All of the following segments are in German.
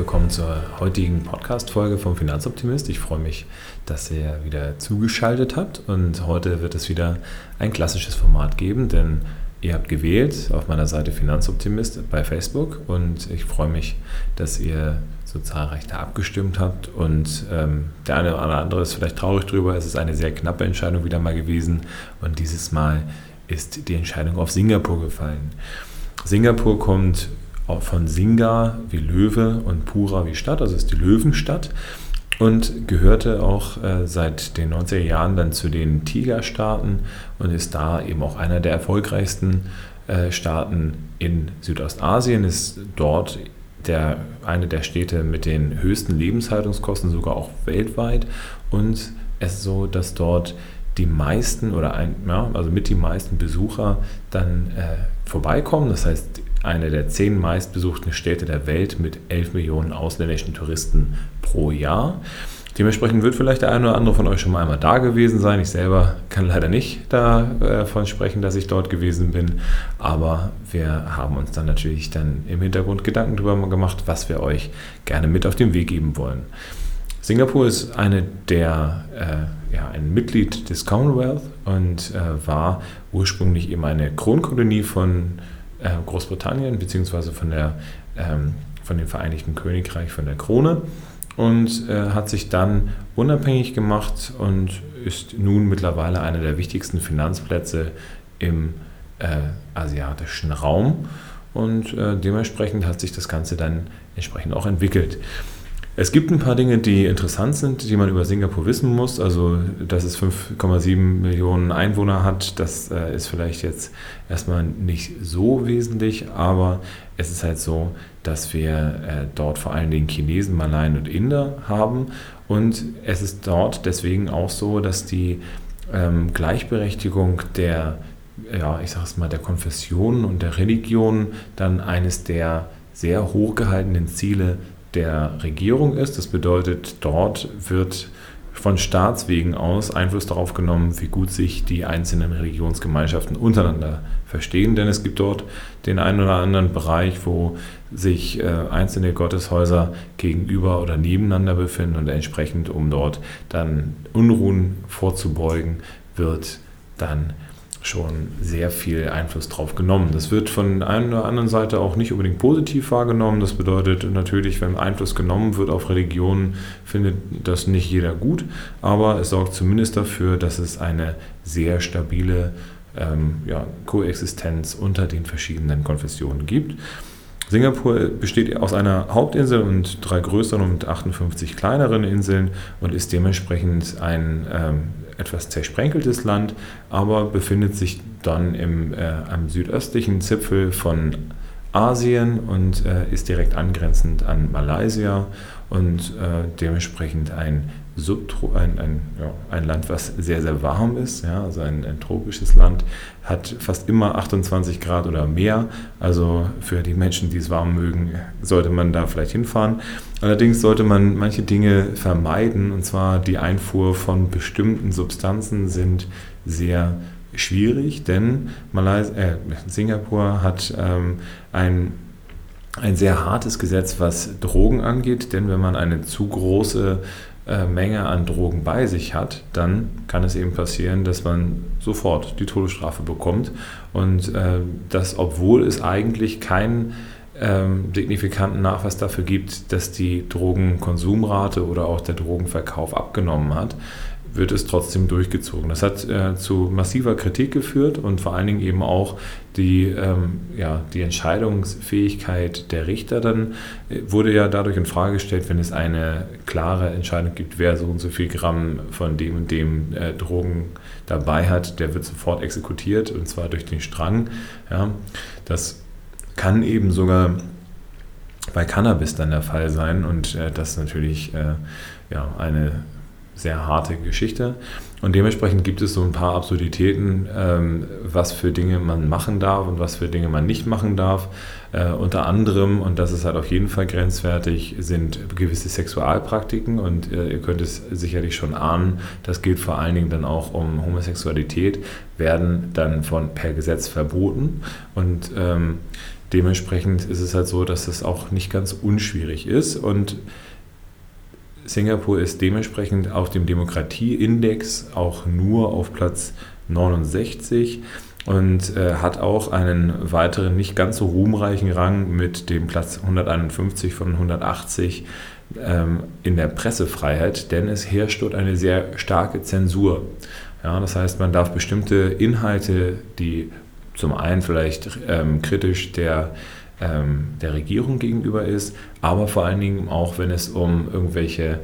Willkommen zur heutigen Podcast-Folge vom Finanzoptimist. Ich freue mich, dass ihr wieder zugeschaltet habt und heute wird es wieder ein klassisches Format geben, denn ihr habt gewählt auf meiner Seite Finanzoptimist bei Facebook und ich freue mich, dass ihr so zahlreich da abgestimmt habt und ähm, der eine oder andere ist vielleicht traurig drüber. Es ist eine sehr knappe Entscheidung wieder mal gewesen und dieses Mal ist die Entscheidung auf Singapur gefallen. Singapur kommt von Singa wie Löwe und Pura wie Stadt, also ist die Löwenstadt und gehörte auch äh, seit den 90er Jahren dann zu den Tigerstaaten und ist da eben auch einer der erfolgreichsten äh, Staaten in Südostasien, ist dort der, eine der Städte mit den höchsten Lebenshaltungskosten, sogar auch weltweit und es ist so, dass dort die meisten oder ein, ja, also mit die meisten Besucher dann äh, vorbeikommen. Das heißt, eine der zehn meistbesuchten Städte der Welt mit 11 Millionen ausländischen Touristen pro Jahr. Dementsprechend wird vielleicht der eine oder andere von euch schon mal einmal da gewesen sein. Ich selber kann leider nicht davon sprechen, dass ich dort gewesen bin, aber wir haben uns dann natürlich dann im Hintergrund Gedanken darüber gemacht, was wir euch gerne mit auf den Weg geben wollen. Singapur ist eine der, äh, ja, ein Mitglied des Commonwealth und äh, war ursprünglich eben eine Kronkolonie von äh, Großbritannien beziehungsweise von, ähm, von dem Vereinigten Königreich, von der Krone und äh, hat sich dann unabhängig gemacht und ist nun mittlerweile einer der wichtigsten Finanzplätze im äh, asiatischen Raum und äh, dementsprechend hat sich das Ganze dann entsprechend auch entwickelt. Es gibt ein paar Dinge, die interessant sind, die man über Singapur wissen muss. Also, dass es 5,7 Millionen Einwohner hat, das äh, ist vielleicht jetzt erstmal nicht so wesentlich, aber es ist halt so, dass wir äh, dort vor allen Dingen Chinesen, Malayen und Inder haben. Und es ist dort deswegen auch so, dass die ähm, Gleichberechtigung der, ja, ich sage es mal, der Konfessionen und der Religionen dann eines der sehr hochgehaltenen Ziele der Regierung ist. Das bedeutet, dort wird von Staatswegen aus Einfluss darauf genommen, wie gut sich die einzelnen Religionsgemeinschaften untereinander verstehen. Denn es gibt dort den einen oder anderen Bereich, wo sich äh, einzelne Gotteshäuser gegenüber oder nebeneinander befinden und entsprechend, um dort dann Unruhen vorzubeugen, wird dann schon sehr viel Einfluss drauf genommen. Das wird von einer oder anderen Seite auch nicht unbedingt positiv wahrgenommen. Das bedeutet natürlich, wenn Einfluss genommen wird auf Religionen, findet das nicht jeder gut, aber es sorgt zumindest dafür, dass es eine sehr stabile ähm, ja, Koexistenz unter den verschiedenen Konfessionen gibt. Singapur besteht aus einer Hauptinsel und drei größeren und 58 kleineren Inseln und ist dementsprechend ein ähm, etwas zersprenkeltes Land, aber befindet sich dann im, äh, am südöstlichen Zipfel von Asien und äh, ist direkt angrenzend an Malaysia und äh, dementsprechend ein, Subtro ein, ein, ja, ein Land, was sehr, sehr warm ist, ja, also ein, ein, tropisches Land, hat fast immer 28 Grad oder mehr. Also für die Menschen, die es warm mögen, sollte man da vielleicht hinfahren. Allerdings sollte man manche Dinge vermeiden, und zwar die Einfuhr von bestimmten Substanzen sind sehr schwierig, denn Malaysia, äh, Singapur hat ähm, ein ein sehr hartes Gesetz, was Drogen angeht, denn wenn man eine zu große äh, Menge an Drogen bei sich hat, dann kann es eben passieren, dass man sofort die Todesstrafe bekommt. Und äh, das, obwohl es eigentlich keinen ähm, signifikanten Nachweis dafür gibt, dass die Drogenkonsumrate oder auch der Drogenverkauf abgenommen hat wird es trotzdem durchgezogen. Das hat äh, zu massiver Kritik geführt und vor allen Dingen eben auch die, ähm, ja, die Entscheidungsfähigkeit der Richter dann äh, wurde ja dadurch in Frage gestellt, wenn es eine klare Entscheidung gibt, wer so und so viel Gramm von dem und dem äh, Drogen dabei hat, der wird sofort exekutiert und zwar durch den Strang. Ja. Das kann eben sogar bei Cannabis dann der Fall sein und äh, das natürlich äh, ja, eine sehr harte Geschichte. Und dementsprechend gibt es so ein paar Absurditäten, ähm, was für Dinge man machen darf und was für Dinge man nicht machen darf. Äh, unter anderem, und das ist halt auf jeden Fall grenzwertig, sind gewisse Sexualpraktiken. Und äh, ihr könnt es sicherlich schon ahnen, das gilt vor allen Dingen dann auch um Homosexualität, werden dann von per Gesetz verboten. Und ähm, dementsprechend ist es halt so, dass es auch nicht ganz unschwierig ist und Singapur ist dementsprechend auf dem Demokratieindex auch nur auf Platz 69 und äh, hat auch einen weiteren nicht ganz so ruhmreichen Rang mit dem Platz 151 von 180 ähm, in der Pressefreiheit, denn es herrscht dort eine sehr starke Zensur. Ja, das heißt, man darf bestimmte Inhalte, die zum einen vielleicht ähm, kritisch der, ähm, der Regierung gegenüber ist, aber vor allen Dingen auch, wenn es um irgendwelche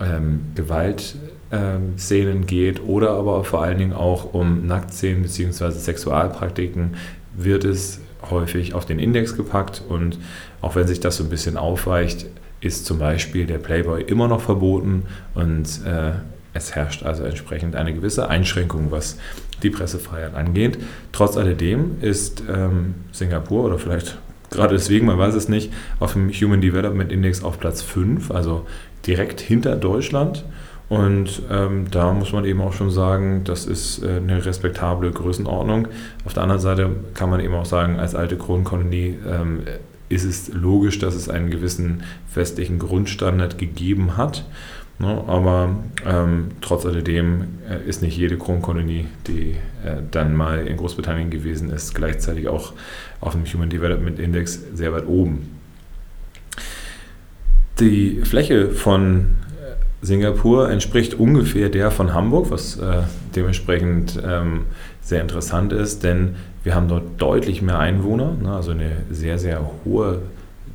ähm, Gewaltszenen geht oder aber vor allen Dingen auch um Nacktszenen bzw. Sexualpraktiken, wird es häufig auf den Index gepackt und auch wenn sich das so ein bisschen aufweicht, ist zum Beispiel der Playboy immer noch verboten und äh, es herrscht also entsprechend eine gewisse Einschränkung, was die Pressefreiheit angeht. Trotz alledem ist ähm, Singapur oder vielleicht gerade deswegen, man weiß es nicht, auf dem Human Development Index auf Platz 5, also direkt hinter Deutschland. Und ähm, da muss man eben auch schon sagen, das ist äh, eine respektable Größenordnung. Auf der anderen Seite kann man eben auch sagen, als alte Kronkolonie ähm, ist es logisch, dass es einen gewissen westlichen Grundstandard gegeben hat. Ne? Aber ähm, trotz alledem äh, ist nicht jede Kronkolonie, die äh, dann mal in Großbritannien gewesen ist, gleichzeitig auch auf dem Human Development Index sehr weit oben. Die Fläche von äh, Singapur entspricht ungefähr der von Hamburg, was äh, dementsprechend ähm, sehr interessant ist, denn wir haben dort deutlich mehr Einwohner, ne, also eine sehr, sehr hohe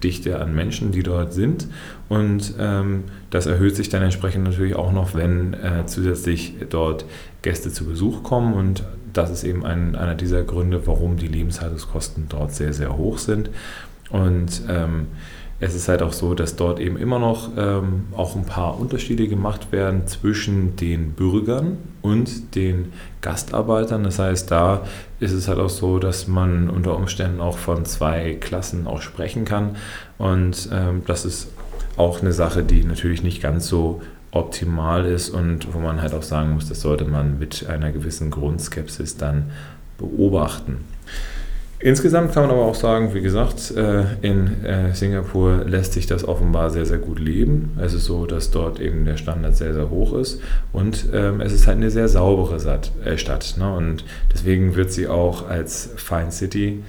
Dichte an Menschen, die dort sind. Und ähm, das erhöht sich dann entsprechend natürlich auch noch, wenn äh, zusätzlich dort Gäste zu Besuch kommen. Und das ist eben ein, einer dieser Gründe, warum die Lebenshaltungskosten dort sehr, sehr hoch sind. Und ähm, es ist halt auch so, dass dort eben immer noch ähm, auch ein paar Unterschiede gemacht werden zwischen den Bürgern und den Gastarbeitern. Das heißt, da ist es halt auch so, dass man unter Umständen auch von zwei Klassen auch sprechen kann. Und ähm, das ist auch eine Sache, die natürlich nicht ganz so optimal ist und wo man halt auch sagen muss, das sollte man mit einer gewissen Grundskepsis dann beobachten. Insgesamt kann man aber auch sagen, wie gesagt, äh, in äh, Singapur lässt sich das offenbar sehr, sehr gut leben. Es ist so, dass dort eben der Standard sehr, sehr hoch ist und ähm, es ist halt eine sehr saubere äh, Stadt. Ne? Und deswegen wird sie auch als Fine City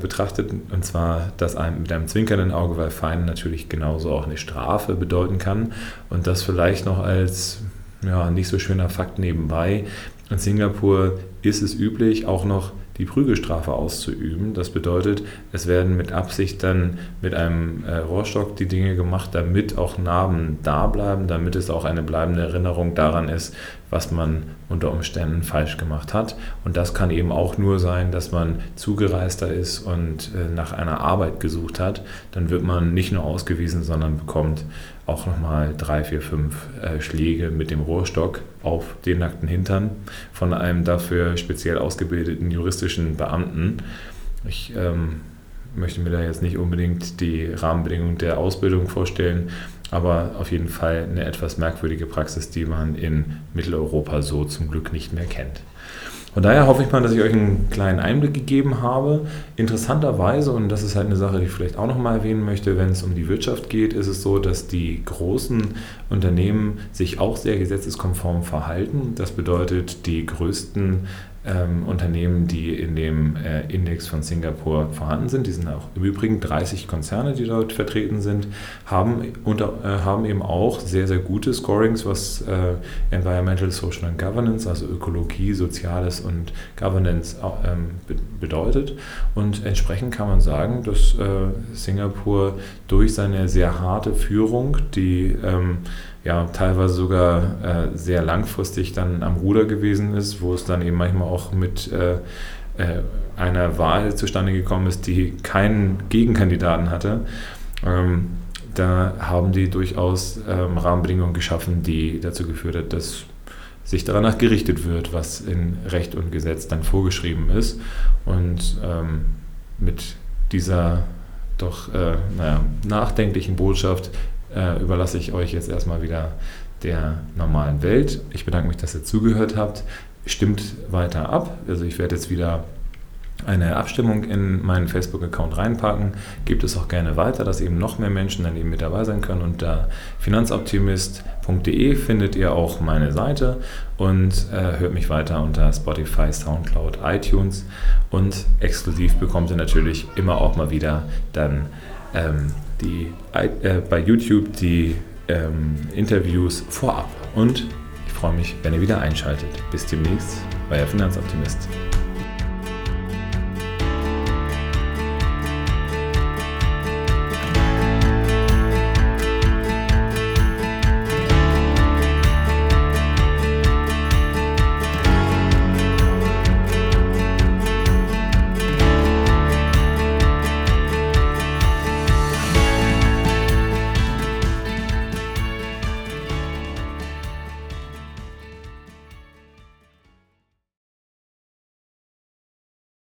betrachtet und zwar das mit einem zwinkernden Auge, weil Fein natürlich genauso auch eine Strafe bedeuten kann und das vielleicht noch als ja, nicht so schöner Fakt nebenbei. In Singapur ist es üblich, auch noch die Prügelstrafe auszuüben. Das bedeutet, es werden mit Absicht dann mit einem äh, Rohrstock die Dinge gemacht, damit auch Narben da bleiben, damit es auch eine bleibende Erinnerung daran ist, was man unter Umständen falsch gemacht hat. Und das kann eben auch nur sein, dass man zugereister ist und äh, nach einer Arbeit gesucht hat. Dann wird man nicht nur ausgewiesen, sondern bekommt auch nochmal drei, vier, fünf äh, Schläge mit dem Rohrstock auf den nackten Hintern von einem dafür speziell ausgebildeten juristischen Beamten. Ich ähm, möchte mir da jetzt nicht unbedingt die Rahmenbedingungen der Ausbildung vorstellen, aber auf jeden Fall eine etwas merkwürdige Praxis, die man in Mitteleuropa so zum Glück nicht mehr kennt. Von daher hoffe ich mal, dass ich euch einen kleinen Einblick gegeben habe. Interessanterweise, und das ist halt eine Sache, die ich vielleicht auch noch mal erwähnen möchte, wenn es um die Wirtschaft geht, ist es so, dass die großen Unternehmen sich auch sehr gesetzeskonform verhalten. Das bedeutet, die größten ähm, Unternehmen, die in dem äh, Index von Singapur vorhanden sind. Die sind auch im Übrigen 30 Konzerne, die dort vertreten sind, haben, unter, äh, haben eben auch sehr, sehr gute Scorings, was äh, Environmental, Social and Governance, also Ökologie, Soziales und Governance ähm, be bedeutet. Und entsprechend kann man sagen, dass äh, Singapur durch seine sehr harte Führung, die ähm, ja teilweise sogar äh, sehr langfristig dann am Ruder gewesen ist, wo es dann eben manchmal auch mit äh, äh, einer Wahl zustande gekommen ist, die keinen Gegenkandidaten hatte. Ähm, da haben die durchaus ähm, Rahmenbedingungen geschaffen, die dazu geführt hat, dass sich danach gerichtet wird, was in Recht und Gesetz dann vorgeschrieben ist. Und ähm, mit dieser doch äh, naja, nachdenklichen Botschaft äh, überlasse ich euch jetzt erstmal wieder der normalen Welt. Ich bedanke mich, dass ihr zugehört habt. Stimmt weiter ab. Also ich werde jetzt wieder eine Abstimmung in meinen Facebook-Account reinpacken. Gibt es auch gerne weiter, dass eben noch mehr Menschen dann eben mit dabei sein können. Unter finanzoptimist.de findet ihr auch meine Seite und äh, hört mich weiter unter Spotify, Soundcloud, iTunes und exklusiv bekommt ihr natürlich immer auch mal wieder dann ähm, die, äh, bei YouTube die ähm, Interviews vorab. Und ich freue mich, wenn ihr wieder einschaltet. Bis demnächst, euer Finanzoptimist.